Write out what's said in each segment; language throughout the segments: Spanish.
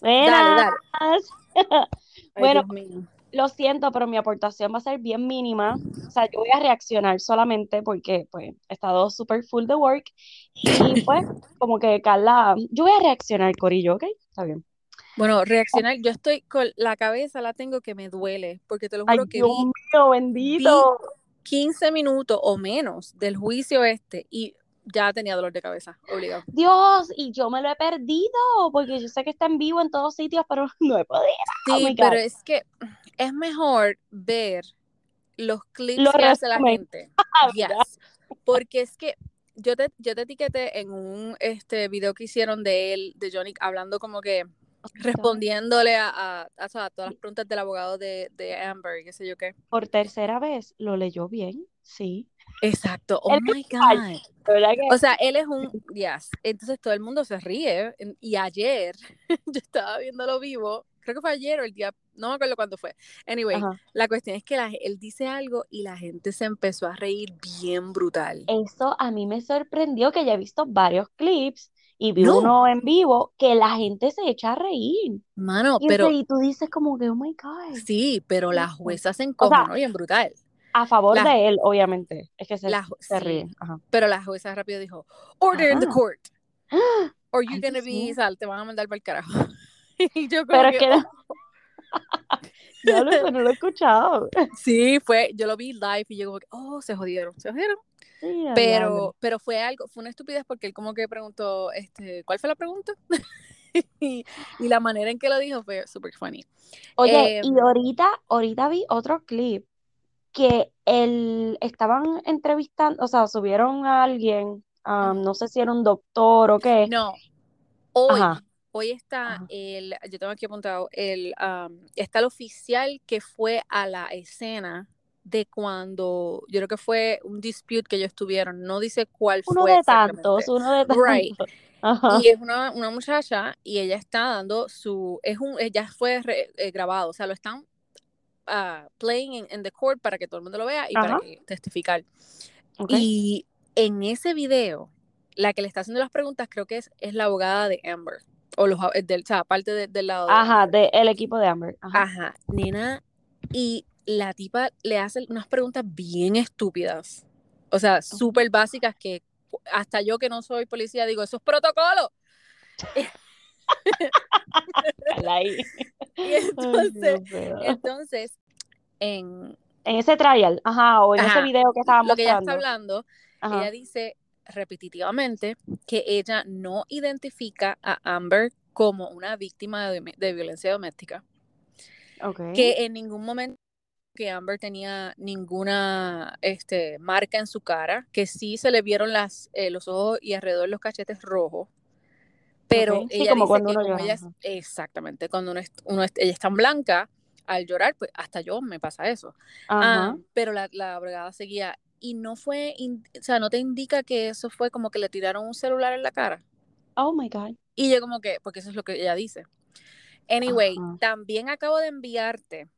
Buenas. bueno, Dios mío. lo siento, pero mi aportación va a ser bien mínima. O sea, yo voy a reaccionar solamente porque pues he estado súper full de work. Y pues, como que Carla, yo voy a reaccionar, Corillo, ¿ok? Está bien. Bueno, reaccionar, yo estoy con la cabeza, la tengo que me duele, porque te lo Ay, juro que Dios vi mío, bendito. 15 minutos o menos del juicio este y ya tenía dolor de cabeza, obligado. Dios, y yo me lo he perdido, porque yo sé que está en vivo en todos sitios, pero no he podido. Oh Sí, my pero es que es mejor ver los clips Los que hace la gente. ¿verdad? Yes. Porque es que yo te, yo te etiqueté en un este video que hicieron de él, de Johnny, hablando como que respondiéndole a, a, a- a todas las preguntas del abogado de, de Amber y qué sé yo qué. Por tercera vez, lo leyó bien, sí. Exacto. Oh Él my falso. God. O sea, él es un yes. Entonces todo el mundo se ríe. Y ayer yo estaba viéndolo vivo. Creo que fue ayer o el día, no me acuerdo cuándo fue. Anyway, Ajá. la cuestión es que la- él dice algo y la gente se empezó a reír bien brutal. Eso a mí me sorprendió que ya he visto varios clips y vi No. uno en vivo que la gente se echa a reír. Mano, Y, pero y tú dices como que, oh my God. sí, pero la jueza se O sea, encojonó bien brutal. A favor La, de él, obviamente. Es que se, la, sí. Ajá. pero la jueza rápido dijo, order in the Ajá. court, or you Ay, gonna be, sal, te van a mandar para el carajo. Y yo Pero que, que oh. ya lo no lo he escuchado. Sí, fue, yo lo vi live y yo como que, oh, se jodieron, se jodieron. Sí. Pero, pero fue algo, fue una estupidez porque él como que preguntó, este, ¿cuál fue la pregunta? y, y la manera en que lo dijo fue súper funny. Oye, Eh, y ahorita, ahorita vi otro clip que él estaban entrevistando, o sea, subieron a alguien, ajá. no sé si era un doctor o qué. no, hoy, Ajá, hoy está ajá. el, yo tengo aquí apuntado, el, um, está el oficial que fue a la escena de cuando, yo creo que fue un dispute que ellos tuvieron, no dice cuál Uno fue de exactamente. tantos, uno de Right. tantos. Ajá. Y es una, una muchacha y ella está dando su, es un, ella fue re- eh, grabado, o sea, lo están ah, playing in, in the court para que todo el mundo lo vea y para que testificar. Ok. Y en ese video, la que le está haciendo las preguntas creo que es, es la abogada de Amber, o los, ab- del, o sea, parte de- del lado Ajá, Amber. de equipo de Amber. Ajá. Ajá, nena, y la tipa le hace unas preguntas bien estúpidas, o sea, súper básicas que hasta yo que no soy policía digo, eso es protocolo. Y. Entonces, entonces, en En ese trial, ajá, o en ese video que lo que ella está hablando, ella dice repetitivamente que ella no identifica a Amber como una víctima de, de violencia doméstica, que en ningún momento que Amber tenía ninguna este, marca en su cara, que sí se le vieron las, eh, los ojos y alrededor los cachetes rojos, pero. Sí, ella como dice cuando que uno como llora. ella exactamente, cuando uno es, uno es- ella es tan blanca, al llorar, pues hasta yo me pasa eso. Ah, pero la, la abogada seguía y no fue, in- o sea, no te indica que eso fue como que le tiraron un celular en la cara. Oh my God. Y yo como que, porque eso es lo que ella dice. Anyway, Ajá. también acabo de enviarte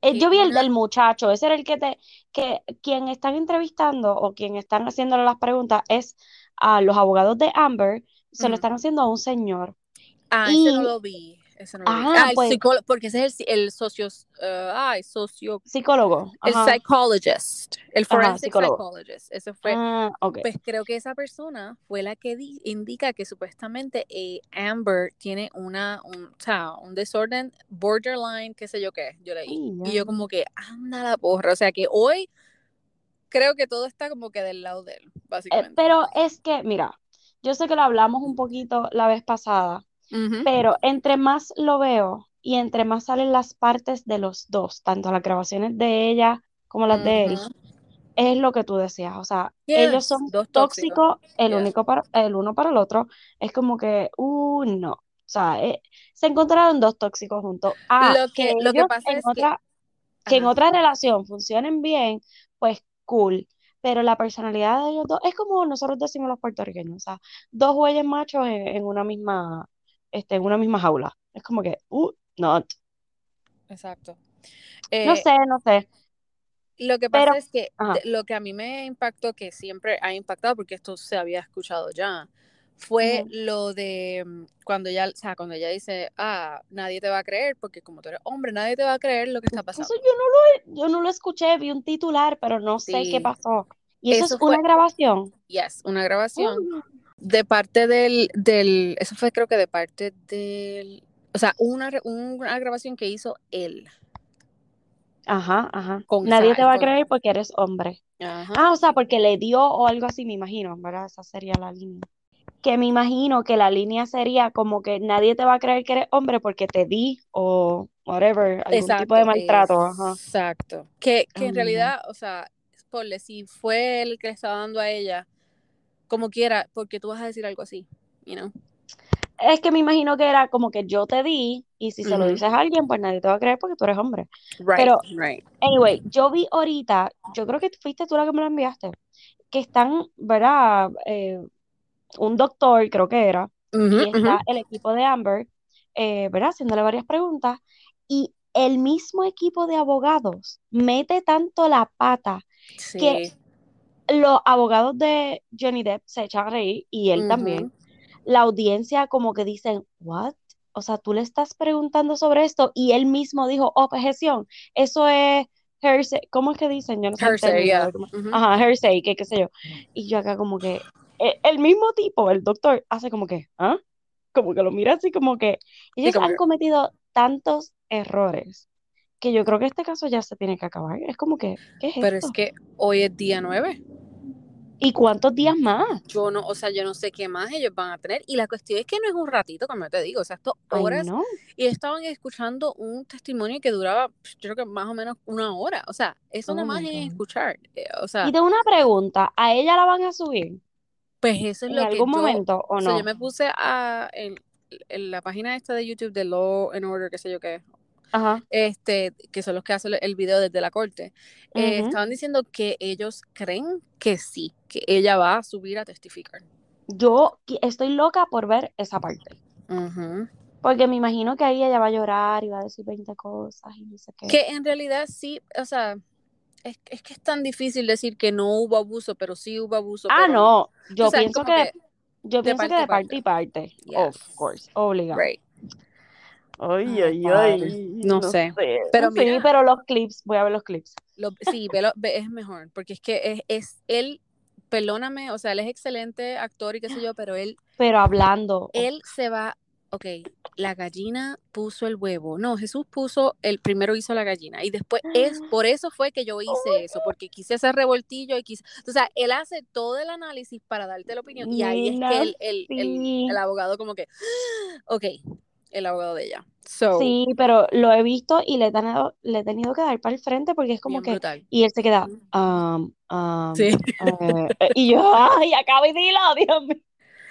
Eh, yo vi el una, del muchacho, ese era el que te, que quien están entrevistando o quien están haciéndole las preguntas es a los abogados de Amber, se lo están haciendo a un señor. ah, ese no Y, lo vi, ese no lo vi. ah, el pues, psicólogo, porque ese es el, el socio, uh, ay, socio, psicólogo, el psychologist, el forensic psychologist, ese fue, Ah, ok, Pues creo que esa persona fue la que di- indica que supuestamente eh, Amber tiene una, un, o sea, un desorden borderline, qué sé yo qué, yo leí. Y yo como que, anda la porra. O sea que hoy creo que todo está como que del lado de él, Eh, básicamente. pero es que, mira, yo sé que lo hablamos un poquito la vez pasada, pero entre más lo veo y entre más salen las partes de los dos, tanto las grabaciones de ella como las de él, es lo que tú decías, o sea, ellos son dos tóxicos. tóxicos el único para, el uno para el otro, es como que, uh, no, o sea, eh, se encontraron dos tóxicos juntos. Ah, Lo que que, lo que ellos pasa en es que, otra, que en otra relación funcionen bien, pues cool, pero la personalidad de ellos dos es como nosotros decimos los puertorriqueños, o sea, dos güeyes machos en, en una misma, este, en una misma jaula, es como que, uh, not, exacto. no Eh, sé, no sé, Lo que pero, pasa es que ajá, lo que a mí me impactó, que siempre ha impactado, porque esto se había escuchado ya, fue lo de mm, cuando ella, o sea, cuando ella dice, ah, nadie te va a creer, porque como tú eres hombre, nadie te va a creer lo que está pasando. Eso yo no lo, yo no lo escuché, vi un titular, pero no sé qué pasó. ¿Y eso, es una grabación? Yes, una grabación. Oh. De parte del, del, eso fue creo que de parte del, o sea, una, una grabación que hizo él. Ajá, ajá. Nadie te va a creer porque eres hombre. Ah, o sea, porque le dio o algo así, me imagino, ¿verdad? Esa sería la línea. Que me imagino que la línea sería como que nadie te va a creer que eres hombre porque te di o whatever, algún tipo de maltrato. Exacto. Que, que en realidad, o sea, ponle, si fue el que le estaba dando a ella, como quiera, porque tú vas a decir algo así, you know? Es que me imagino que era como que yo te di y si se lo dices a alguien, pues nadie te va a creer porque tú eres hombre. Pero, anyway, yo vi ahorita, yo creo que fuiste tú la que me lo enviaste, que están, ¿verdad? Eh, un doctor, creo que era, y está el equipo de Amber, eh, ¿verdad? Haciéndole varias preguntas y el mismo equipo de abogados mete tanto la pata que los abogados de Johnny Depp se echan a reír y él también. La audiencia como que dicen, ¿what? o sea, tú le estás preguntando sobre esto y él mismo dijo, objeción, eso es hearsay, ¿cómo es que dicen? Yo no sé. Hearsay, Ajá, hearsay, que qué sé yo. Y yo acá como que, e, el, mismo tipo, el doctor, hace como que, ¿ah? Como que lo mira así como que, ellos han cometido tantos errores que yo creo que este caso ya se tiene que acabar. Es como que, ¿qué es Pero es que hoy es día 9. ¿Y cuántos días más? Yo no, o sea, yo no sé qué más ellos van a tener. Y la cuestión es que no es un ratito, como te digo, o sea, esto horas. Y estaban escuchando un testimonio que duraba, pues, yo creo que más o menos una hora. O sea, eso oh más es escuchar. Eh, o sea. Y de una pregunta, ¿a ella la van a subir? Pues eso es lo que. ¿En algún momento o no? O sea, yo me puse a, en, en, la página esta de YouTube de Law and Order, qué sé yo qué, este, que son los que hacen el video desde la corte, eh, estaban diciendo que ellos creen que sí, que ella va a subir a testificar. Yo estoy loca por ver esa parte. Porque me imagino que ahí ella va a llorar y va a decir 20 cosas y no sé qué. Que en realidad sí, o sea, es, que es tan difícil decir que no hubo abuso, pero sí hubo abuso. Ah, no, yo pienso que, yo pienso que de parte y parte. Of course, obligado. Ay, ay, ay. No, sé. Pero sí, pero los clips, voy a ver los clips. sí, es mejor, porque es que es, es él, perdóname, o sea, él es excelente actor y qué sé yo, pero él. Pero hablando. Él se va, ok, la gallina puso el huevo. No, Jesús puso, el primero hizo la gallina. Y después, es por eso fue que yo hice eso, porque quise hacer revoltillo y quise. O sea, él hace todo el análisis para darte la opinión. Y ahí es que el, el, el, el abogado, como que, ok, el abogado de ella. sí, pero lo he visto y le he, tenido, le he tenido que dar para el frente porque es como que. Y él se queda. Um, um, sí. Eh, eh", y yo, ¡ay, acabo y dilo! Dios mío.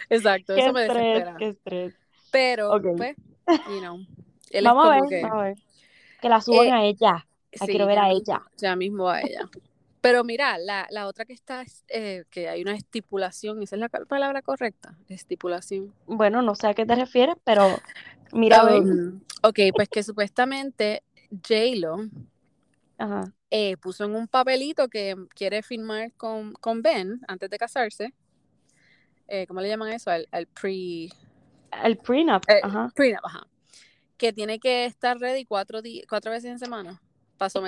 Exacto, eso me estrés, desespera. Qué estrés. Pero, pues, you know. vamos, a ver, que, vamos a ver. Que la suban eh, a ella. La quiero ver a ella. Ya mismo a ella. Pero mira, la, la otra que está, eh, que hay una estipulación, esa es la palabra correcta, estipulación. Bueno, no sé a qué te refieres, pero mira, um, ok, pues que supuestamente J-Lo eh, puso en un papelito que quiere firmar con, con Ben antes de casarse. Eh, ¿Cómo le llaman eso? El, pre... El prenup. ajá. Prenup, ajá. Que tiene que estar ready cuatro, cuatro veces en semana.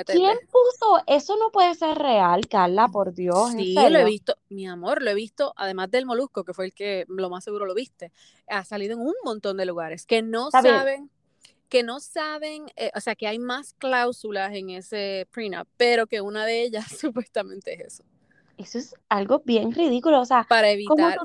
¿Quién puso? Eso no puede ser real, Carla, por Dios. Sí, lo he visto, mi amor, lo he visto, además del Molusco, que fue el que lo más seguro lo viste, ha salido en un montón de lugares que no saben, que no saben, eh, o sea, que hay más cláusulas en ese prenup, pero que una de ellas supuestamente es eso. Eso es algo bien ridículo, o sea, para evitar,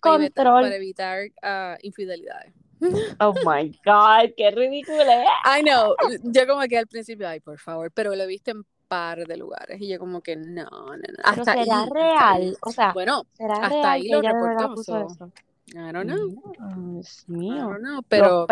control? Para, evitar uh, infidelidades. Oh my God, qué ridículo es. I know. Yo como que al principio, ay, por favor, pero lo viste en par de lugares y yo como que no, no, no. Hasta será real, o sea, bueno, ¿será hasta ahí lo reportó. So, I don't know. Dios mío. I don't know, pero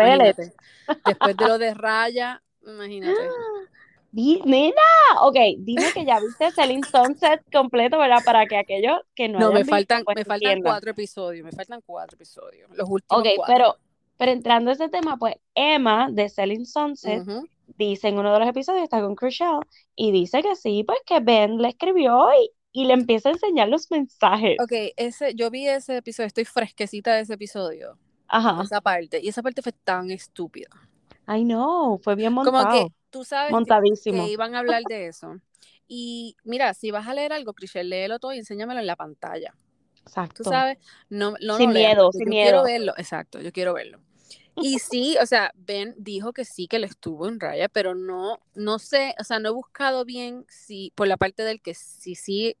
después de lo de Raya, imagínate. Nena, ok, dime que ya viste Selling Sunset completo, ¿verdad? Para que aquellos que no No, me faltan, pues, me faltan cuatro episodios, me faltan cuatro episodios, los últimos Ok, pero pero entrando a ese tema, pues Emma de Selling Sunset dice en uno de los episodios, está con Crucial, y dice que sí, pues que Ben le escribió y, y le empieza a enseñar los mensajes. Ok, ese, yo vi ese episodio, estoy fresquecita de ese episodio. Ajá. Esa parte. Y esa parte fue tan estúpida. Ay, no, fue bien montado. Como que tú sabes que, Montadísimo. que iban a hablar de eso. Y mira, si vas a leer algo, Cristian, léelo todo y enséñamelo en la pantalla. Exacto. Tú sabes, no, no Sin leas, miedo, sin yo miedo. quiero verlo, exacto, yo quiero verlo. Y sí, o sea, Ben dijo que sí que le estuvo en raya, pero no, no sé, o sea, no he buscado bien si, por la parte del que sí, sí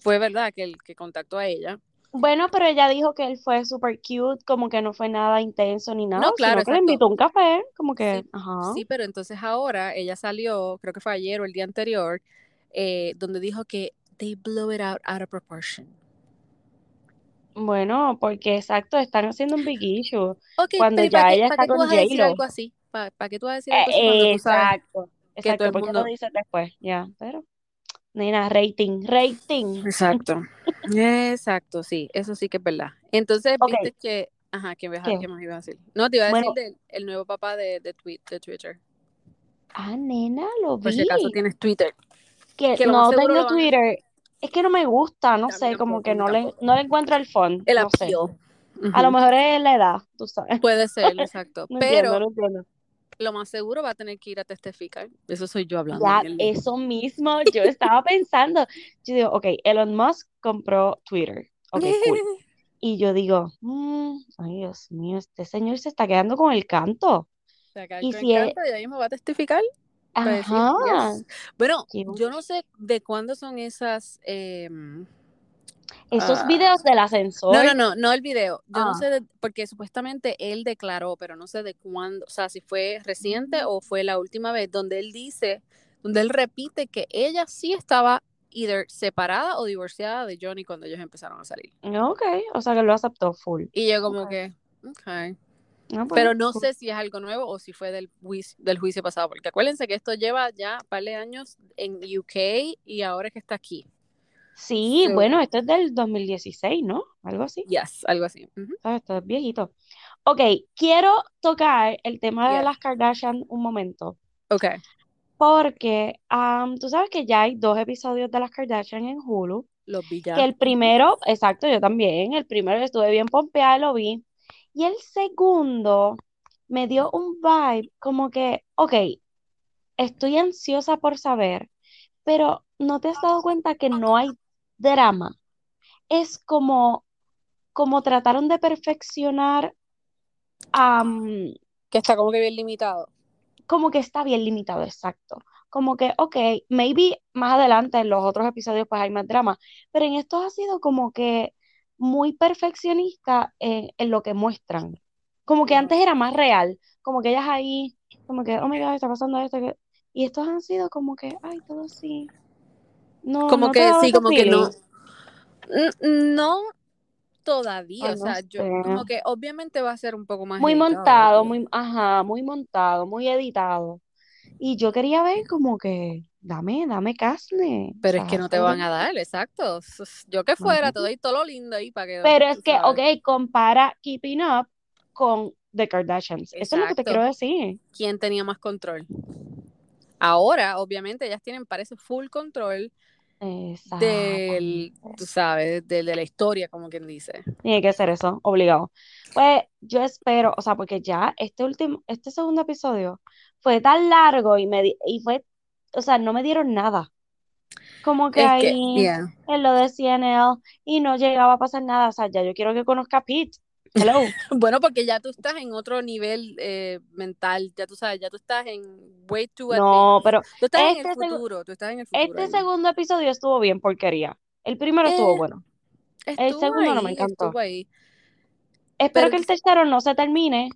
fue verdad que el que contactó a ella. Bueno, pero ella dijo que él fue super cute, como que no fue nada intenso ni nada, No, claro, sino que le exacto. invitó un café, como que, Sí, ajá. Sí, pero entonces ahora ella salió, creo que fue ayer o el día anterior, eh, donde dijo que they blow it out out of proportion. Bueno, porque exacto, están haciendo un big issue Ok, cuando pero ¿y para ya ella para está qué tú con vas a decir J-Lo. algo así? ¿Para, para qué tú vas a decir algo así Eh, sabes exacto, que todo exacto, el ¿por qué lo mundo... dices después? Ya, pero, nena, rating, rating. Exacto, exacto, sí, eso sí que es verdad. Entonces, viste que, ajá, ¿qué, me- ¿qué? más iba a decir? No, te iba a decir Bueno, del el nuevo papá de, de, tweet, de Twitter. ah, nena, lo Por si acaso vi. tienes Twitter, Que no tengo. Twitter. Es que no me gusta, no sé, como que no le, no le encuentro el fun, El no sé. A lo mejor es la edad, tú sabes. Puede ser, exacto. No entiendo, Pero no entiendo. Lo más seguro va a tener que ir a testificar. Eso soy yo hablando Ya, eso mismo yo estaba pensando. Yo digo, ok, Elon Musk compró Twitter. Ok, cool. Y yo digo, mm, ay, Dios mío, este señor se está quedando con el canto. Y si es, encanto, ya mismo va a testificar decir yes. Bueno, yo no sé de cuándo son esas. em, Esos ah, videos del no, ascensor. no, no, no el video. Yo no Ah, sé, de- porque supuestamente él declaró, pero no sé de cuándo, o sea, si fue reciente o fue la última vez, donde él dice, donde él repite que ella sí estaba either separada o divorciada de Johnny cuando ellos empezaron a salir. ok, o sea que lo aceptó full. Y yo como Ok, que, ok. ah, pues, Pero no sé si es algo nuevo o si fue del juicio, del juicio pasado, porque acuérdense que esto lleva ya un par de años en UK y ahora es que está aquí. Sí, bueno, esto es del 2016, ¿no? Algo así. yes, algo así. Ujú. ¿Sabes? Esto es viejito. Ok, quiero tocar el tema de las Kardashian un momento. Ok, Porque am, tú sabes que ya hay dos episodios de las Kardashian en Hulu. los vi Que ya. el primero, exacto, yo también. El primero estuve bien pompeada, lo vi. Y el segundo me dio un vibe como que, ok, estoy ansiosa por saber, pero ¿no te has dado cuenta que no hay drama? Es como, como trataron de perfeccionar, am, Que está como que bien limitado. como que está bien limitado, exacto. Como que, ok, maybe más adelante en los otros episodios pues hay más drama, pero en estos ha sido como que muy perfeccionista en, en lo que muestran. Como que antes era más real, como que ellas ahí, como que, oh my God, está pasando esto, que... y estos han sido como que, ay, todo así. No, Como no que sí, como que no. No todavía, o no sea, yo sé. como que obviamente va a ser un poco más Muy editado, montado, muy, ajá, muy montado, muy editado. Y yo quería ver como que, dame, dame carne. O pero es que no te van a dar, exacto. Yo que fuera, te doy todo lo lindo ahí para que, Pero es que, sabes. ok, compara Keeping Up con The Kardashians. Eso es lo que te quiero decir. ¿Quién tenía más control? Ahora, obviamente, ellas tienen, parece, full control del, Exactamente. tú sabes, de, de la historia, como quien dice. Tiene que ser eso, obligado. Pues yo espero, o sea, porque ya este último, este segundo episodio fue tan largo y me di- y fue, o sea, no me dieron nada. Como que Es que, ahí yeah. en lo de CNL y no llegaba a pasar nada. O sea, ya yo quiero que conozca a Pete. Hello. Bueno, porque ya tú estás en otro nivel eh, mental, ya tú sabes, ya tú estás en way too No, pero Tú estás en este, el segu- futuro, tú estás en el futuro este ahí. segundo episodio estuvo bien porquería. El primero estuvo Eh, bueno. El segundo no me ahí, encantó. ahí. Espero Pero que el tercero no se termine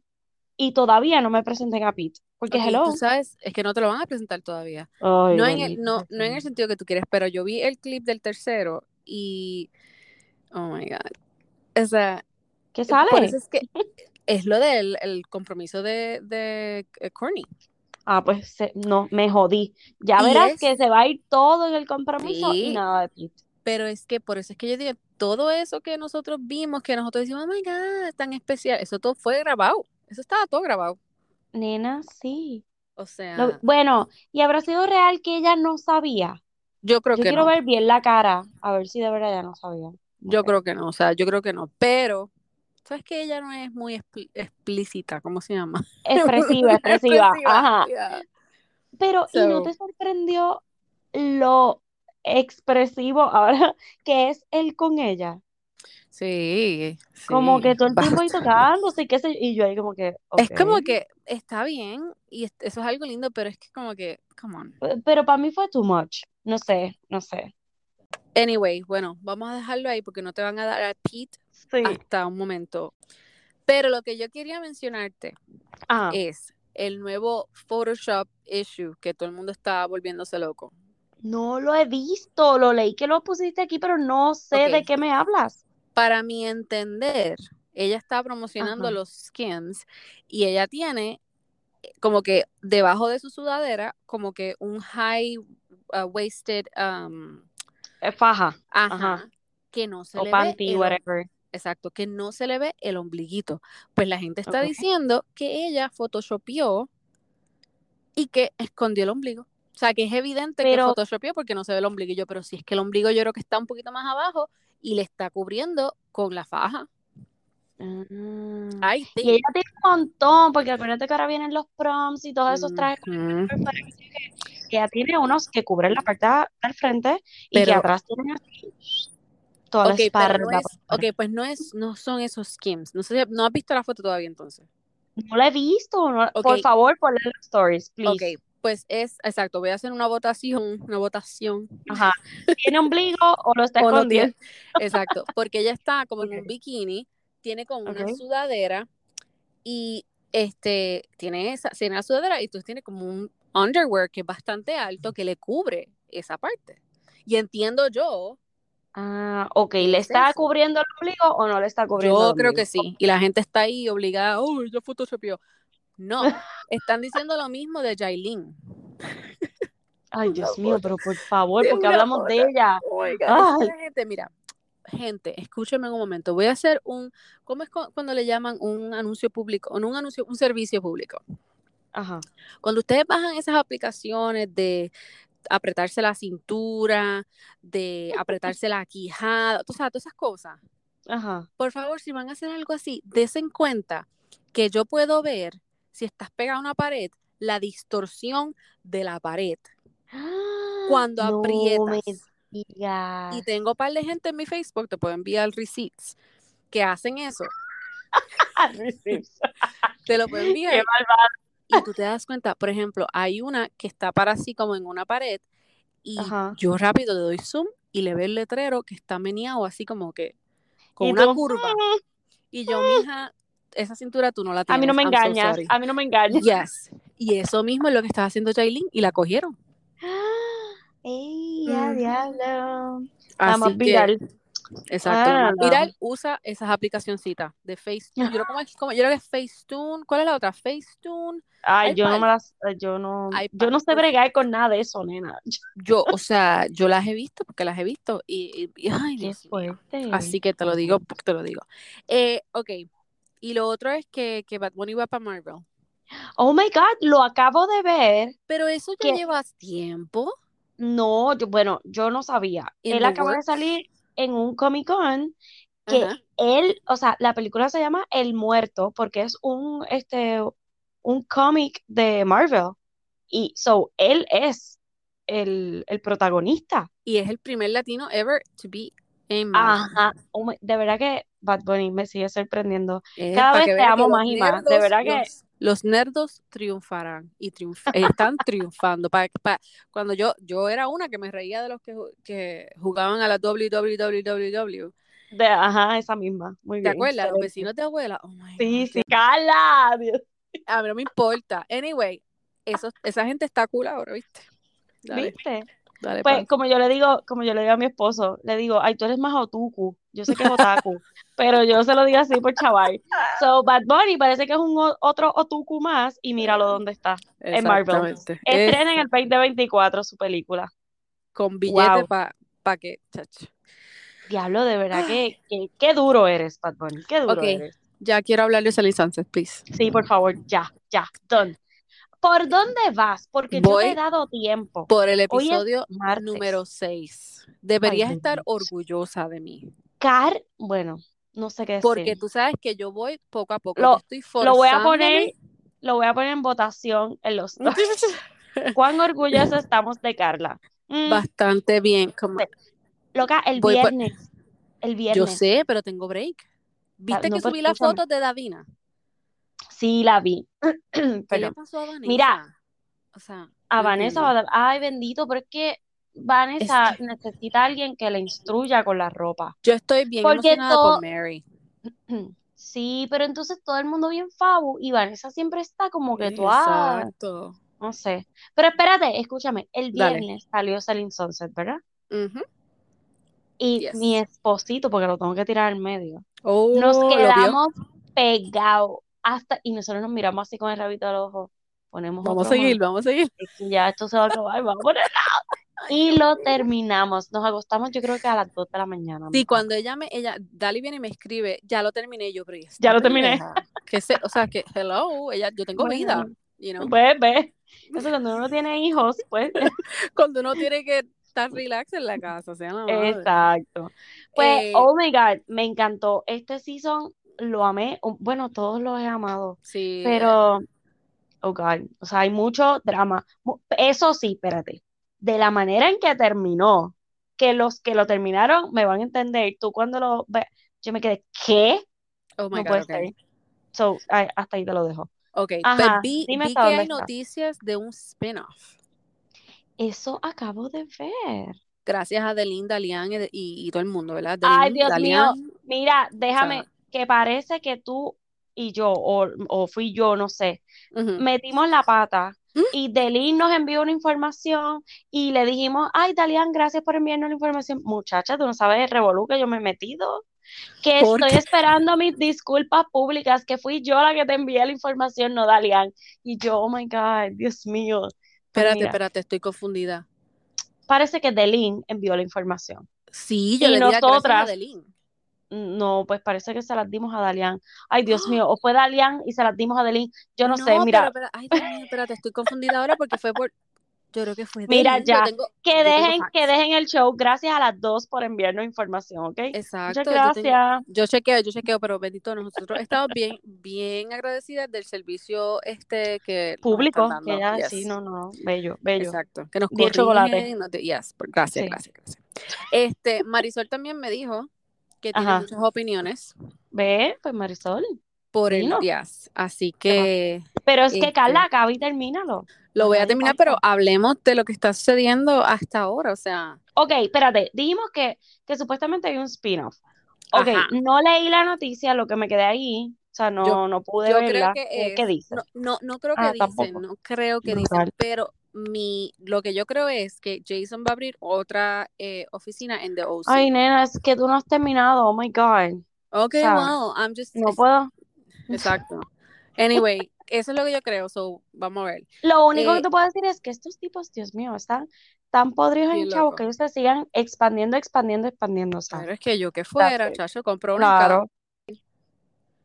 y todavía no me presenten a Pete. Porque hello. tú sabes, es que no te lo van a presentar todavía. Ay, No en el, no, no en el sentido que tú quieres, pero yo vi el clip del tercero y, oh my God. O sea, ¿Qué por sale? eso es que es lo del el compromiso de, de eh, Courtney. Ah, pues no, me jodí. Ya Y verás que se va a ir todo en el compromiso y sí, nada de Pete. pero es que por eso es que yo digo, todo eso que nosotros vimos, que nosotros decimos, oh my God, es tan especial, eso todo fue grabado. Eso estaba todo grabado. Nena, sí. O Lo- sea, bueno, y habrá sido real que ella no sabía. Yo creo Yo que quiero no. ver bien la cara, a ver si de verdad ya no sabía. Yo creo que no, o sea, yo creo que no. Pero, ¿sabes que ella no es muy expl- explícita? ¿Cómo se llama? Expresiva, expresiva, ajá. yeah. Pero, ¿y no te sorprendió lo expresivo ahora que es él con ella? Sí, Como que todo el tiempo ahí tocándose y qué sé yo, y yo ahí como que, Es como que está bien y es- eso es algo lindo, pero es que como que, come on. Pe- Pero para mí fue too much. No sé, no sé. Anyway, bueno, vamos a dejarlo ahí porque no te van a dar a Pete Sí. hasta un momento. Pero lo que yo quería mencionarte es el nuevo Photoshop issue que todo el mundo está volviéndose loco. no lo he visto, lo leí que lo pusiste aquí, pero no sé de qué me hablas. Para mi entender, ella está promocionando Ajá. los skims y ella tiene eh, como que debajo de su sudadera como que un high uh, waisted um, Eh, Faja ajá, Ajá. que no se o le ve panty, el, whatever. Exacto, que no se le ve el ombliguito. Pues la gente está diciendo que ella photoshopeó y que escondió el ombligo. O sea, que es evidente que photoshopeó porque no se ve el ombliguillo, pero si es que el ombligo yo creo que está un poquito más abajo y le está cubriendo con la faja. ah, I y ella tiene un montón, porque acuérdate que ahora vienen los proms y todos esos trajes. Ella tiene unos que cubren la parte de- del frente y que atrás tienen así toda la ok, pero espalda no es, ok, pues no es, no son esos skims. No sé, no has visto la foto todavía entonces. No la he visto. no- Ok, Por favor, ponle las stories, ok, please. pues es, exacto, voy a hacer una votación, una votación. Ajá. ¿Tiene ombligo o lo está no escondiendo? exacto, porque ella está como en Ok, un bikini, tiene como una ok. sudadera y este, tiene esa, tiene la sudadera y entonces tiene como un underwear que es bastante alto que le cubre esa parte. Y entiendo yo Ah, ok. ¿Le es está cubriendo el ombligo o no le está cubriendo el Yo creo que sí. Y la gente está ahí obligada, oh, ya photoshopeó. No, están diciendo lo mismo de Jailin. Ay, Dios mío, pero por favor, de ¿por qué una hablamos de ella? Oh Ay, gente, mira, gente, escúcheme un momento. Voy a hacer un, ¿cómo es cu- cuando le llaman un anuncio público? No un anuncio, un servicio público. ajá, Cuando ustedes bajan esas aplicaciones de apretarse la cintura, de apretarse la quijada, tú sabes, todas esas cosas. ajá. Por favor, si van a hacer algo así, desen cuenta que yo puedo ver, si estás pegado a una pared, la distorsión de la pared Ah, cuando No me aprietas. Y tengo un par de gente en mi Facebook, te puedo enviar receipts, que hacen eso. Te lo puedo Qué enviar malvada. Y tú te das cuenta, por ejemplo, hay una que está para así como en una pared y Ajá. yo rápido le doy zoom y le veo el letrero que está meneado así como que con Y una tú, curva. "Mm, Y yo, mija, esa cintura tú no la a mí no tienes. me I'm engañas, a mí no me engañas. Yes. Y eso mismo es lo que estaba haciendo Jailin y la cogieron. ¡Ey, a Ujú. diablo! Viral. Exacto, Ah, viral usa esas aplicacioncitas de Facetune. Yo, es- yo creo que es Facetune. ¿Cuál es la otra? Facetune. Ay, yo no me las, yo no, yo no sé bregar con nada de eso, nena. yo, o sea, yo las he visto porque las he visto y, y- y- ay, Dios. Así que te lo digo, porque te lo digo. Eh, ok. Y lo otro es que, que Bad Bunny va para Marvel. Oh my God, lo acabo de ver Pero eso ya que lleva tiempo no, yo- bueno, yo no sabía. Él acaba de salir en un Comic Con que Ajá. él, o sea, la película se llama El Muerto porque es un, este, un cómic de Marvel. Y so, él es el, el protagonista. Y es el primer latino ever to be en Marvel. Ajá. Oh de verdad que Bad Bunny me sigue sorprendiendo. Eh, Cada vez te amo los más y más. De verdad que los, nerdos triunfarán y triunf están triunfando. Pa- pa- cuando yo, yo era una que me reía de los que, que jugaban a la WWWW. de, ajá, esa misma. Muy ¿Te bien, acuerdas? Los vecinos de abuela. Oh my Sí, God, sí, Carla. Dios. A mí no me importa. Anyway, eso, esa gente está cool ahora, ¿viste? Dale, ¿Viste? Dale, Pues como yo le digo, como yo le digo a mi esposo, le digo, ay, tú eres más otuku. Yo sé que es otaku, pero yo se lo digo así por chaval. So, Bad Bunny parece que es un otro otuku más y míralo dónde está, en Marvel. Estrena en el 2024 su película. Con billete Wow. para pa que, chacho. Diablo, de verdad que, que duro eres, Bad Bunny, qué duro Ok, eres. ya quiero hablar de Selling Sunset, please. Sí, por favor, ya, ya, done. ¿Por dónde vas? Porque yo te he dado tiempo. por el episodio número 6. Deberías Ay, estar orgullosa de mí. Car, bueno, no sé qué decir. Porque tú sabes que yo voy poco a poco. Lo- yo estoy Lo voy a poner, lo voy a poner en votación en los. ¿Cuán orgullosos estamos de Carla? Mm, Bastante bien. loca, el voy por- viernes. El Yo viernes. sé, pero tengo break. ¿Viste no, que subí las fotos de Davina? Sí, la vi. ¿Qué le pasó a Vanessa? Mira, o sea, A Vanessa, entiendo. va a- ay, bendito, pero es que Vanessa Es que- necesita a alguien que le instruya con la ropa. Yo estoy bien Porque emocionada todo- con Mary. Sí, pero entonces todo el mundo bien fabu y Vanessa siempre está como que tú, ah, Exacto. no sé. Pero espérate, escúchame, el Dale. viernes salió Selling Sunset, ¿verdad? Y Yes. mi esposito, porque lo tengo que tirar al medio, Oh, nos quedamos pegados hasta, y nosotros nos miramos así con el rabito del ojo, ponemos Vamos a seguir, más, vamos a seguir. es que ya esto se va a acabar, vamos a poner Y lo terminamos, nos acostamos yo creo que a las 2 de la mañana. Sí, cuando ella me, ella, Dali viene y me escribe, ya lo terminé, yo, pero ¿y esta Ya lo terminé. Que se, o sea, que, hello, ella, yo tengo Bueno. vida, you know? Pues ve, eso cuando uno tiene hijos, pues, Cuando uno tiene que estar relax en la casa, o sea, la madre. exacto. Pues, Eh, oh my God, me encantó. Este season lo amé, bueno, todos los he amado, Sí, pero, oh God, o sea, hay mucho drama. Eso sí, espérate, de la manera en que terminó, que los que lo terminaron me van a entender, tú cuando lo ves, yo me quedé, ¿qué? oh my No God, puede ok. ser. So, hasta ahí te lo dejo. Ok, Ajá, pero vi, dime vi que hay está. noticias de un spin-off. Eso acabo de ver. Gracias a Delin, Dalian y, y- y todo el mundo, ¿verdad? Ay, Dios mío, mira, déjame, o sea, que parece que tú y yo, o, o fui yo, no sé, metimos la pata ¿Mm? y Delin nos envió una información y le dijimos, ay, Dalian, gracias por enviarnos la información. Muchacha, tú no sabes el revolú que yo me he metido. Que ¿Por estoy qué? esperando mis disculpas públicas, que fui yo la que te envié la información, no Dalian. Y yo, oh my God, Dios mío. Pues Espérate, mira, espérate, estoy confundida. parece que Delin envió la información. Sí, yo Y le di las gracias a nosotras, Delin. No, pues parece que se las dimos a Dalian. Ay, Dios mío, o fue Dalian y se las dimos a Delin. Yo no, sé, pero, mira, espera- ay, Dios mío, espérate, estoy confundida ahora porque fue por, yo creo que fue Mira, Delin, yo ya, tengo, que yo dejen, que dejen el show. Gracias a las dos por enviarnos información, ¿ok? Exacto, Muchas yo tengo, gracias. yo chequeo, yo chequeo, pero bendito, nosotros estamos bien, bien agradecidas del servicio este que Público, que ya, Yes. sí, no, no, bello, bello. Exacto, que nos corrigen, nos de- yes, por- gracias, Sí. gracias, gracias. Este, Marisol también me dijo que tiene muchas opiniones Ve, pues Marisol, por el. Yes, así que Pero es que Este. Carla, acaba y termínalo. lo voy a terminar, pero hablemos de lo que está sucediendo hasta ahora, o sea, Ok, espérate, dijimos que, que supuestamente hay un spin-off. Ok, Ajá. no leí la noticia, lo que me quedé ahí, o sea, no, Yo- no pude yo verla. creo que ¿Qué- es, ¿Qué dice? no, no, no creo que Ah, dicen, tampoco. no creo que dicen, pero mi, lo que yo creo es que Jason va a abrir otra eh, oficina en The OC. Ay, nena, es que tú no has terminado, oh my God. ok, o sea, well, I'm just, No puedo. exacto. Anyway, eso es lo que yo creo, so, vamos a ver. Lo único Eh, que te puedo decir es que estos tipos, Dios mío, están tan podridos en loco. que ellos se sigan expandiendo, expandiendo, expandiendo, o sea, Claro, es que yo que fuera, chacho, compró una cada- claro.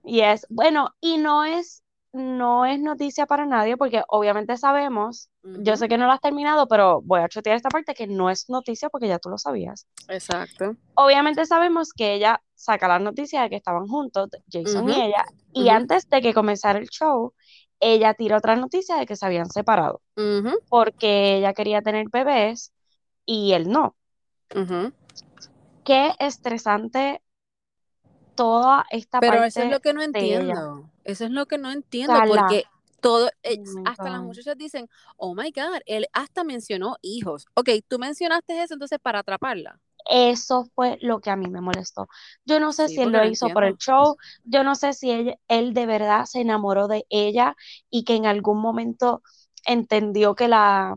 Y es, bueno, y no es, no es noticia para nadie, porque obviamente sabemos, yo sé que no lo has terminado, pero voy a chotear esta parte que no es noticia porque ya tú lo sabías. Exacto. Obviamente sabemos que ella saca la noticia de que estaban juntos, Jason y ella, y antes de que comenzara el show, ella tira otra noticia de que se habían separado, porque ella quería tener bebés y él no. Qué estresante toda esta Pero eso es parte lo que no entiendo. Eso es lo que no entiendo, porque todo, eh, oh hasta las muchachas dicen, oh my God, él hasta mencionó hijos. Ok, tú mencionaste eso entonces para atraparla. Eso fue lo que a mí me molestó. Yo no sé Sí, si él lo hizo por el show, yo no sé si él, él de verdad se enamoró de ella y que en algún momento entendió que la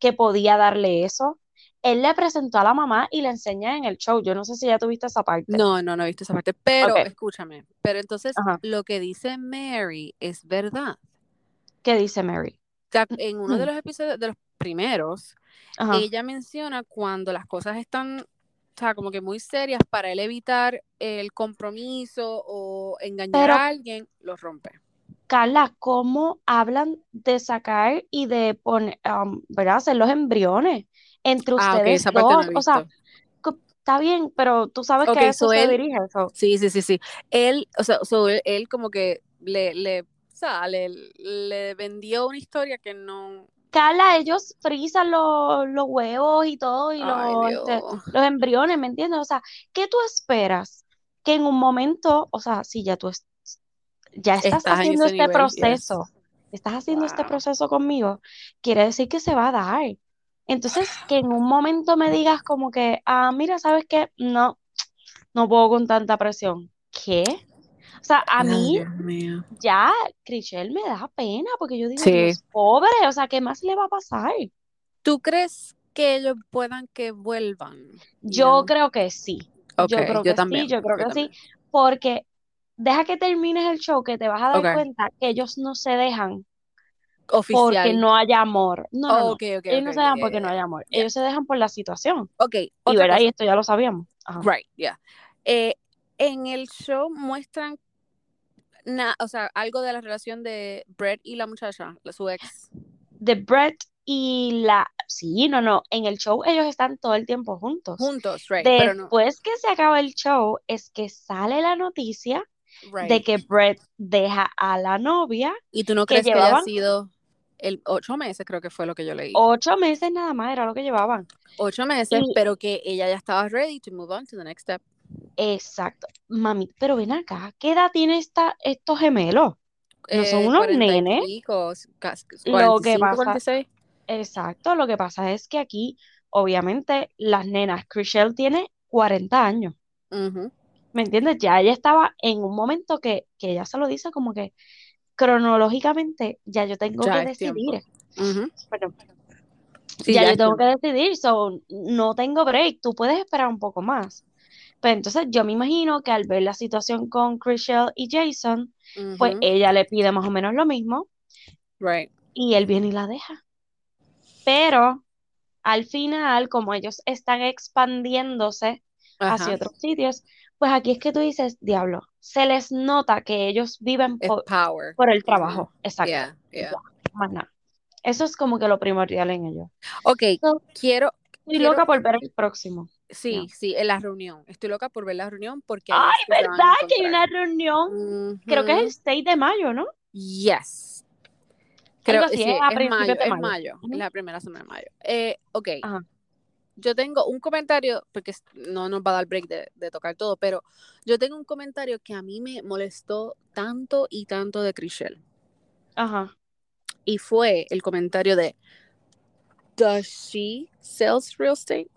que podía darle eso. Él le presentó a la mamá y le enseña en el show. Yo no sé si ya tuviste esa parte. No, no, no he visto esa parte. Pero, escúchame, pero entonces ajá. lo que dice Mary es verdad. ¿Qué dice Mary? O sea, en uno de Mm, los episodios, de los primeros, Ajá. ella menciona cuando las cosas están, o sea, como que muy serias para él evitar el compromiso o engañar Pero, a alguien, los rompe. Carla, ¿cómo hablan de sacar y de poner, um, ¿verdad? Hacer los embriones entre Ah, ok, ustedes esa parte no dos? O sea, está bien, pero tú sabes que eso so se él- dirige eso. Sí, sí, sí, sí. Él, o sea, so él, él como que le, le, o sea, le, le vendió una historia que no. Carla, ellos frisan los, los huevos y todo, y Ay, los, este, los embriones, ¿me entiendes? O sea, ¿qué tú esperas? Que en un momento, o sea, si ya tú ya estás Estás en haciendo este nivel, proceso, yes. estás haciendo este proceso conmigo, quiere decir que se va a dar. Entonces, que en un momento me digas como que, ah, mira, ¿sabes qué? No, no puedo con tanta presión. ¿Qué? O sea, a Ay, mí mío. ya Chriselle me da pena porque yo digo, Sí. Dios, pobre, o sea, ¿qué más le va a pasar? ¿Tú crees que ellos puedan que vuelvan? Yo No. creo que sí. Ok, Yo creo yo que también. sí, yo creo yo que sí, porque deja que termines el show que te vas a dar cuenta que ellos no se dejan porque Oficial. no haya amor. No, no, Ellos no se dejan porque no hay amor. yeah. Ellos se dejan por la situación. Ok, Y verá, y esto ya lo sabíamos. Ajá. Right, yeah. Eh, en el show muestran na- o sea, algo de la relación de Brett y la muchacha, su ex. De Brett y la... Sí, no, no. En el show ellos están todo el tiempo juntos. Juntos, right, pero no. Después que se acaba el show, es que sale la noticia de que Brett deja a la novia, ¿Y tú no que crees que haya llevaban sido el ocho meses, creo que fue lo que yo leí? ocho meses nada más, era lo que llevaban. Ocho meses, Y pero que ella ya estaba ready to move on to the next step. exacto, mami, pero ven acá, ¿qué edad tiene esta, estos gemelos? No son Eh, unos nenes. Lo que 45, pasa, 46. exacto, lo que pasa es que aquí, obviamente, las nenas, Chriselle tiene 40 años. ¿me entiendes? Ya ella estaba en un momento que, que ella se lo dice como que cronológicamente ya yo tengo Ya que decidir, bueno, Sí, ya ya yo tengo que decidir, so, no tengo break, tú puedes esperar un poco más. Pero entonces yo me imagino que al ver la situación con Chriselle y Jason, pues ella le pide más o menos lo mismo Right. y él viene y la deja. Pero al final, como ellos están expandiéndose hacia otros sitios, pues aquí es que tú dices, diablo, se les nota que ellos viven por, por el trabajo. Exacto. Yeah, más nada. Eso es como que lo primordial en ellos. Ok, So, quiero, estoy quiero, loca por ver el próximo. Sí, sí, en la reunión. Estoy loca por ver la reunión porque Ay, que ¿verdad? Que hay una reunión, creo que es el Ujú. 6 de mayo, ¿no? Yes. Creo, así, sí, es es mayo, de es mayo. mayo, es Ujú. la primera semana de mayo. Eh, ok, Ajá. Yo tengo un comentario, porque no nos va a dar break de, de tocar todo, pero yo tengo un comentario que a mí me molestó tanto y tanto de Chriselle. Ajá. Y fue el comentario de, ¿Does she sells real estate?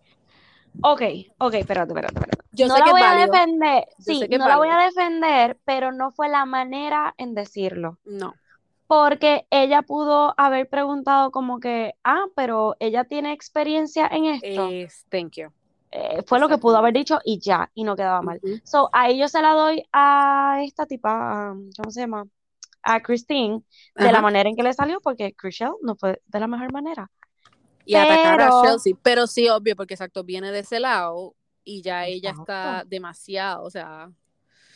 Ok, ok, espérate, espérate, espérate. Yo No sé la que voy a defender, Yo sí, no la voy a defender, pero no fue la manera en decirlo. No. Porque ella pudo haber preguntado como que, ah, pero ella tiene experiencia en esto. Es, thank you. Eh, fue lo que pudo haber dicho y ya, y no quedaba mal. So, ahí yo se la doy a esta tipa, a- ¿cómo se llama? A Christine, de la manera en que le salió, porque Chriselle no fue de la mejor manera. Y atacar a Pero, Chelsea. Pero sí, obvio, porque exacto, viene de ese lado y ya ella exacto, está demasiado, o sea,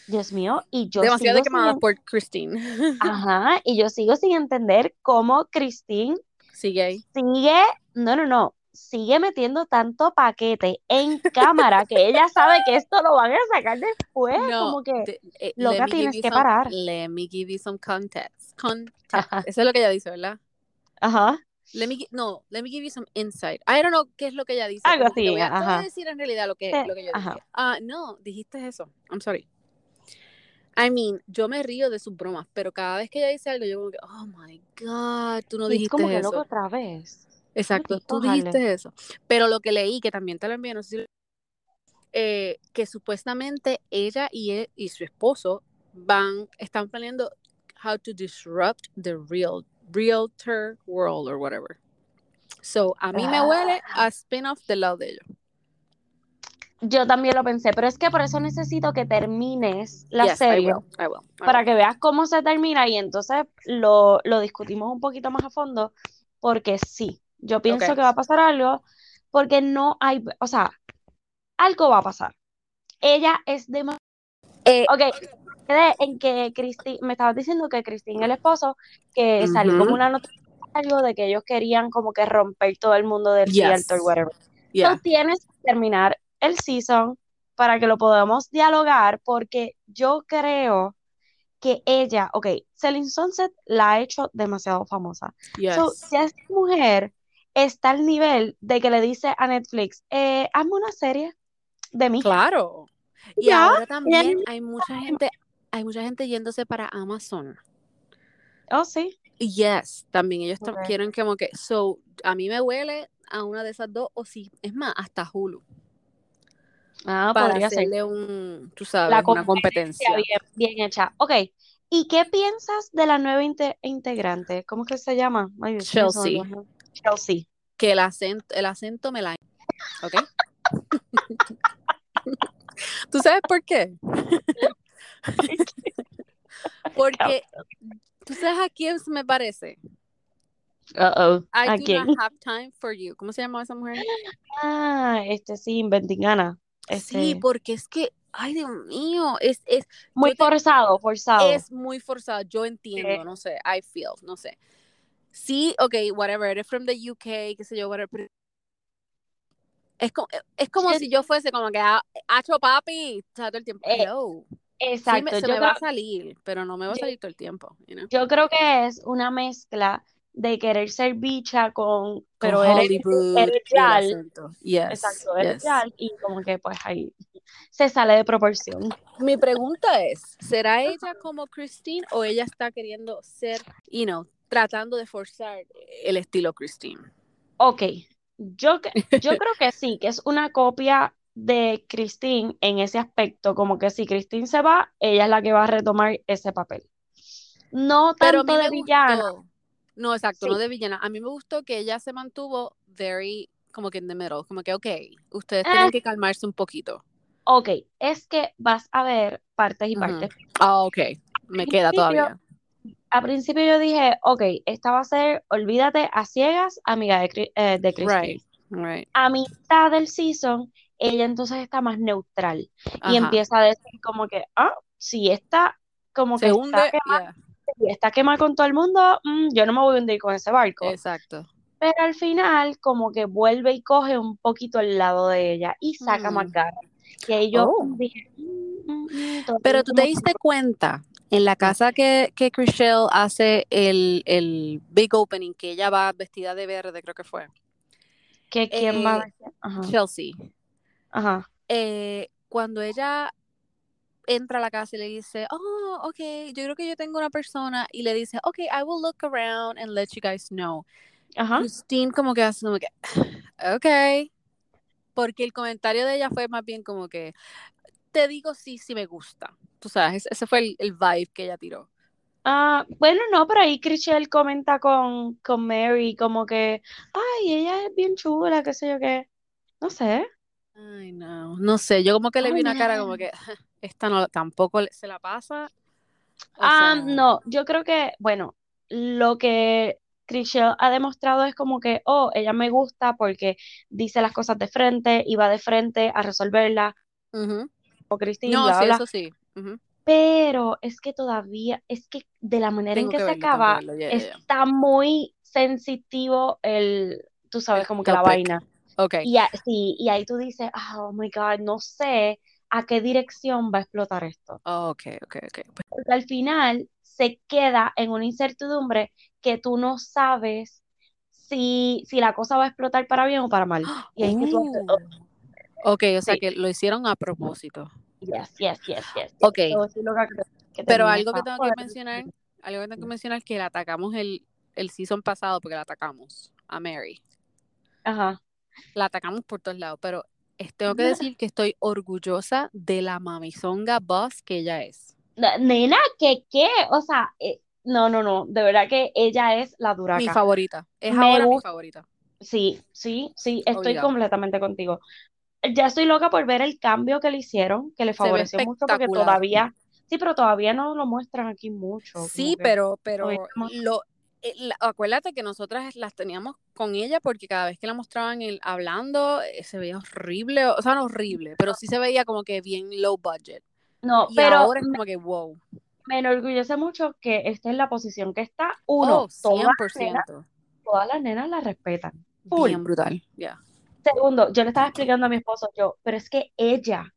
Dios mío, y yo demasiado sin, quemada por Christine. ajá, y yo sigo sin entender cómo Christine Sigue ahí. sigue, no, no, no, sigue metiendo tanto paquete en cámara que ella sabe que esto lo van a sacar después, No, como que, te- eh, loca, tienes que some, parar. let me give you some context. Context. Ajá, Eso es lo que ella dice, ¿verdad? ajá, Let me, no, let me give you some insight. I don't know qué es lo que ella dice. algo así, voy a, te voy a ajá, decir en realidad lo que, lo que yo ajá, dije. Ah, no, dijiste eso. I'm sorry. I mean, yo me río de sus bromas, pero cada vez que ella dice algo, yo como que, oh my God, tú no y es como dijiste que loco otra vez, Exacto, tú dijiste eso. Pero lo que leí, que también te lo envié, no sé si eh, que supuestamente ella y, él, y su esposo van, están planeando how to disrupt the real realtor world or whatever. So, a mí me huele Ah, a spin-off del lado de ellos. Yo también lo pensé, pero es que por eso necesito que termines la Yes, I serie will, I will, I para que veas cómo se termina y entonces lo, lo discutimos un poquito más a fondo, porque sí, yo pienso Okay. que va a pasar algo, porque no hay, o sea, algo va a pasar. Ella es demasiado... Eh, Ok, quedé en que Cristi, me estabas diciendo que Cristín, el esposo, que salió como una noticia algo de que ellos querían como que romper todo el mundo del Yes. realtor, whatever. Yeah. Tienes que terminar el season para que lo podamos dialogar, porque yo creo que ella, ok, Selling Sunset la ha hecho demasiado famosa. So, Yes. ya esta mujer está al nivel de que le dice a Netflix, eh, hazme una serie de mí. Claro. Y Ya, ahora también hay mucha gente, hay mucha gente yéndose para Amazon. Oh, sí. Yes, también ellos quieren como que, so, a mí me huele a una de esas dos, o sí, es más, hasta Hulu, Ah, para podría ser. hacerle un, tú sabes, La una competencia competencia. bien, bien hecha. Ok. ¿Y qué piensas de la nueva inte- integrante? ¿Cómo que se llama? Ay, Chelsea. Chelsea. que el acento, el acento me la... ¿Ok? ¿Tú sabes por qué? Porque, ¿tú sabes a quién me parece? Uh-oh. I ¿A do quién? not have time for you. ¿Cómo se llama esa mujer? Ah, este sí, Inventingana. Sí, Este, porque es que, ay Dios mío, es, es, muy yo te- forzado, forzado. es muy forzado. Yo entiendo, no sé, I feel, no sé. Sí, ok, whatever, eres from the UK, qué sé yo, whatever. pero Es como, es como Yo- si yo fuese como que, ah, hacho papi, o sea, todo el tiempo. Eh, Hello. Sí, me- Exacto. se Yo me va a creo, salir, pero no me va a yo- salir todo el tiempo, you know? yo creo que es una mezcla de querer ser bicha con, Con pero eres, Hollywood eres el real. Yes, Exacto, eres yes. real y como que pues ahí se sale de proporción. Mi pregunta es, ¿será ella como Christine o ella está queriendo ser, you know, tratando de forzar el estilo Christine? Ok, yo, yo creo que sí, que es una copia de Christine en ese aspecto, como que si Christine se va, ella es la que va a retomar ese papel. No Pero tanto de me villana. No, exacto, sí, no de villana. A mí me gustó que ella se mantuvo very, como que in the middle, como que, ok, ustedes tienen Eh, que calmarse un poquito. ok, es que vas a ver partes y Ujú. partes. Ah, ok, me Al queda todavía. al principio yo dije, ok, esta va a ser, olvídate, a ciegas, amiga de, eh, de Christine. Right, right. A mitad del season, ella entonces está más neutral y empieza a decir como que, ah, si esta como que Se está hunde, quemada, yeah, y está quemada con todo el mundo, mm, yo no me voy a hundir con ese barco. exacto. Pero al final como que vuelve y coge un poquito el lado de ella y saca más Mm. garra. Y ahí yo Oh. dije, mm, mm, Pero tú te como diste cuenta en la casa que, que Chriselle hace el, el big opening, que ella va vestida de verde, creo que fue. que quién va a Eh, decir? Ajá, Chelsea. ajá, eh, cuando ella entra a la casa y le dice, oh, ok, yo creo que yo tengo una persona, y le dice, ok, I will look around and let you guys know. ajá. Christine como que hace como que, ok, porque el comentario de ella fue más bien como que, te digo sí, sí me gusta. Tú sabes, ese- ese fue el, el vibe que ella tiró. Ah, bueno, no, pero ahí Chriselle comenta con, con Mary como que, ay, ella es bien chula, qué sé yo qué. No sé. Ay, no, no sé, yo como que le vi Ay, una cara como que, esta no, tampoco se la pasa. O Ah, no, yo creo que, bueno, lo que Chriselle ha demostrado es como que, oh, ella me gusta porque dice las cosas de frente y va de frente a resolverlas, ujú. o Christine, No, bla, sí, bla, eso sí. Pero es que todavía, es que de la manera en que que se verlo, acaba, verlo, está muy sensitivo el, tú sabes, El como que la vaina. Ok. Y, a- sí, y ahí tú dices, "Ah, oh my God, no sé a qué dirección va a explotar esto. Oh, ok, ok, ok. Pues, Porque al final se queda en una incertidumbre que tú no sabes si, si la cosa va a explotar para bien o para mal. Y ahí es que tú haces, oh, ok, o sea sí, que lo hicieron a propósito. yes, yes, yes, yes. Ok, que, que pero algo que tengo que mencionar, algo que tengo que mencionar es que la atacamos el, el season pasado porque la atacamos a Mary. Ajá. La atacamos por todos lados, pero tengo que decir que estoy orgullosa de la mamizonga boss que ella es. Na- Nena, ¿qué qué? O sea, eh, no, no, no, de verdad que ella es la Mi duraca. favorita. Es Me ahora mi favorita. sí, sí, sí, estoy Obligado. completamente contigo. Ya estoy loca por ver el cambio que le hicieron, que le favoreció mucho porque todavía, sí, pero todavía no lo muestran aquí mucho, Sí, que pero, pero lo, acuérdate que nosotras las teníamos con ella porque cada vez que la mostraban el, hablando eh, se veía horrible, o sea, no horrible, pero sí se veía como que bien low budget. No, Y pero ahora es como que, wow. me enorgullece mucho que esté en la posición que está. Uno, Oh, todas las nenas, 100%. todas las nenas la respetan. Full. Bien brutal. Ya. Segundo, yo le estaba explicando a mi esposo, yo, pero es que ella,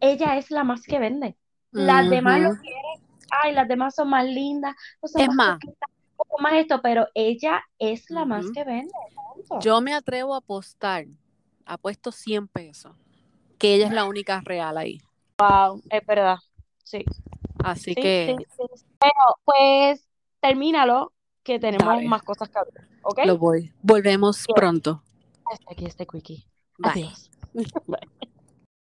ella es la más que vende. Las demás lo quieren, ay, las demás son más lindas, son Es más más, más esto, pero ella es la más que vende. yo me atrevo a apostar, apuesto 100 pesos, que ella es la única real ahí. Wow, es verdad. Sí, Así sí, que sí, sí. Bueno, pues termínalo, que tenemos dale, más cosas que hablar, ¿ok? lo voy. Volvemos Bien, pronto. hasta aquí este quickie. Bye. Adiós. Bye.